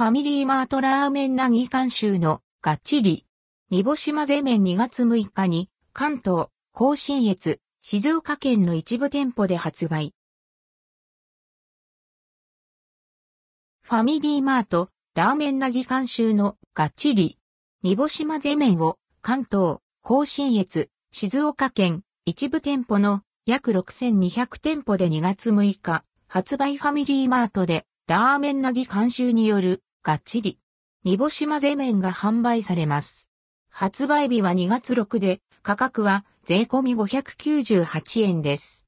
ファミリーマートラーメンなぎ監修のがっちり。煮干し混ぜ麺2月6日に関東、甲信越、静岡県の一部店舗で発売。ファミリーマート、ラーメンなぎ監修のがっちり。煮干し混ぜ麺を関東、甲信越、静岡県、一部店舗の約6200店舗で2月6日、発売ファミリーマートでラーメンなぎ監修によるがっちり。煮干し混ぜ麺が販売されます。発売日は2月6で、価格は税込み598円です。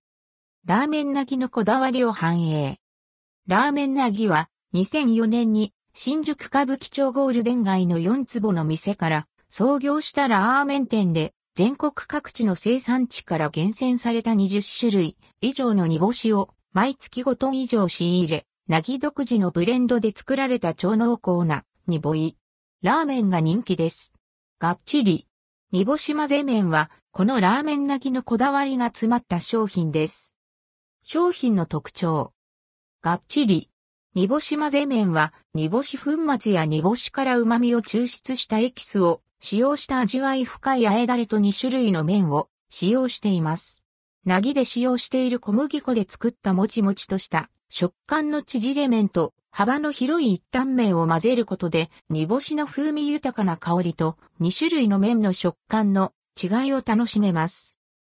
ラーメンなぎのこだわりを反映。ラーメンなぎは2004年に新宿歌舞伎町ゴールデン街の4坪の店から創業したラーメン店で全国各地の生産地から厳選された20種類以上の煮干しを毎月5トン以上仕入れ、なぎ独自のブレンドで作られた超濃厚な煮ぼい。ラーメンが人気です。がっちり。煮干し混ぜ麺はこのラーメンなぎのこだわりが詰まった商品です。商品の特徴。がっちり。煮干し混ぜ麺は、煮干し粉末や煮干しから旨味を抽出したエキスを使用した味わい深いあえだれと2種類の麺を使用しています。なぎで使用している小麦粉で作ったもちもちとした食感の縮れ麺と幅の広い一旦麺を混ぜることで煮干しの風味豊かな香りと2種類の麺の食感の違いを楽しめます。